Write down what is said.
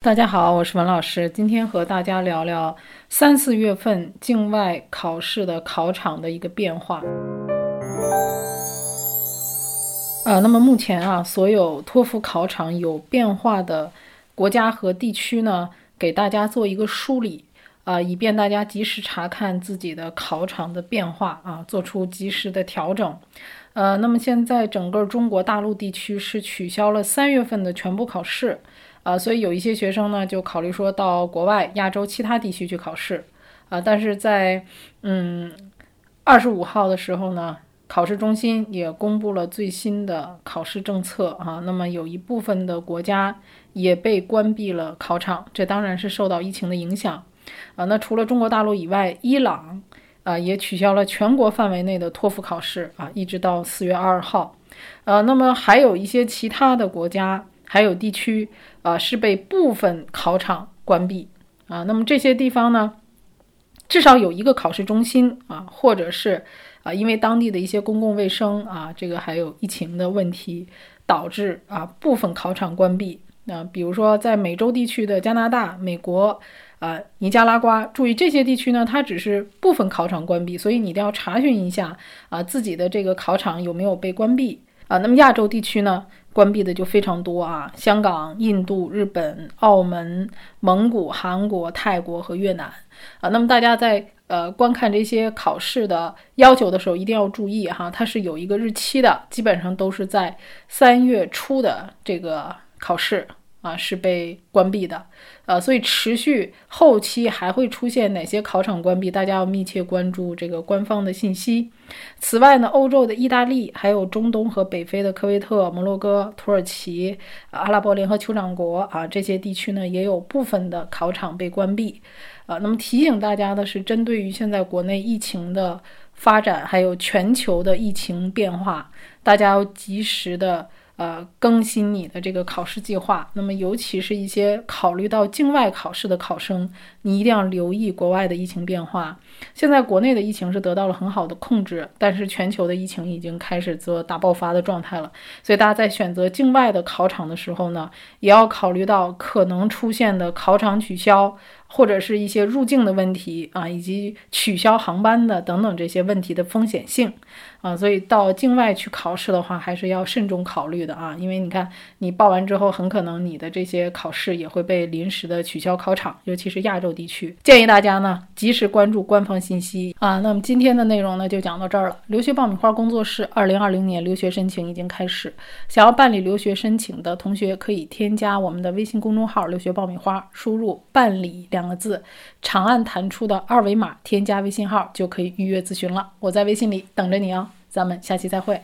大家好，我是文老师，今天和大家聊聊三四月份境外考试的考场的一个变化。呃，那么目前啊，所有托福考场有变化的国家和地区呢，给大家做一个梳理啊，以便大家及时查看自己的考场的变化啊，做出及时的调整。呃，那么现在整个中国大陆地区是取消了三月份的全部考试。啊，所以有一些学生呢，就考虑说到国外、亚洲其他地区去考试，啊，但是在嗯二十五号的时候呢，考试中心也公布了最新的考试政策啊，那么有一部分的国家也被关闭了考场，这当然是受到疫情的影响，啊，那除了中国大陆以外，伊朗啊也取消了全国范围内的托福考试啊，一直到四月二号，呃，那么还有一些其他的国家。还有地区啊是被部分考场关闭啊，那么这些地方呢，至少有一个考试中心啊，或者是啊，因为当地的一些公共卫生啊，这个还有疫情的问题，导致啊部分考场关闭。那比如说在美洲地区的加拿大、美国啊、尼加拉瓜，注意这些地区呢，它只是部分考场关闭，所以你一定要查询一下啊自己的这个考场有没有被关闭啊。那么亚洲地区呢？关闭的就非常多啊，香港、印度、日本、澳门、蒙古、韩国、泰国和越南啊。那么大家在呃观看这些考试的要求的时候，一定要注意哈，它是有一个日期的，基本上都是在三月初的这个考试。啊，是被关闭的，呃，所以持续后期还会出现哪些考场关闭，大家要密切关注这个官方的信息。此外呢，欧洲的意大利，还有中东和北非的科威特、摩洛哥、土耳其、阿拉伯联合酋长国啊，这些地区呢也有部分的考场被关闭。啊，那么提醒大家的是，针对于现在国内疫情的发展，还有全球的疫情变化，大家要及时的。呃，更新你的这个考试计划。那么，尤其是一些考虑到境外考试的考生，你一定要留意国外的疫情变化。现在国内的疫情是得到了很好的控制，但是全球的疫情已经开始做大爆发的状态了。所以，大家在选择境外的考场的时候呢，也要考虑到可能出现的考场取消。或者是一些入境的问题啊，以及取消航班的等等这些问题的风险性啊，所以到境外去考试的话，还是要慎重考虑的啊。因为你看，你报完之后，很可能你的这些考试也会被临时的取消考场，尤其是亚洲地区。建议大家呢，及时关注官方信息啊。那么今天的内容呢，就讲到这儿了。留学爆米花工作室二零二零年留学申请已经开始，想要办理留学申请的同学可以添加我们的微信公众号“留学爆米花”，输入“办理”两。两个字，长按弹出的二维码，添加微信号就可以预约咨询了。我在微信里等着你哦，咱们下期再会。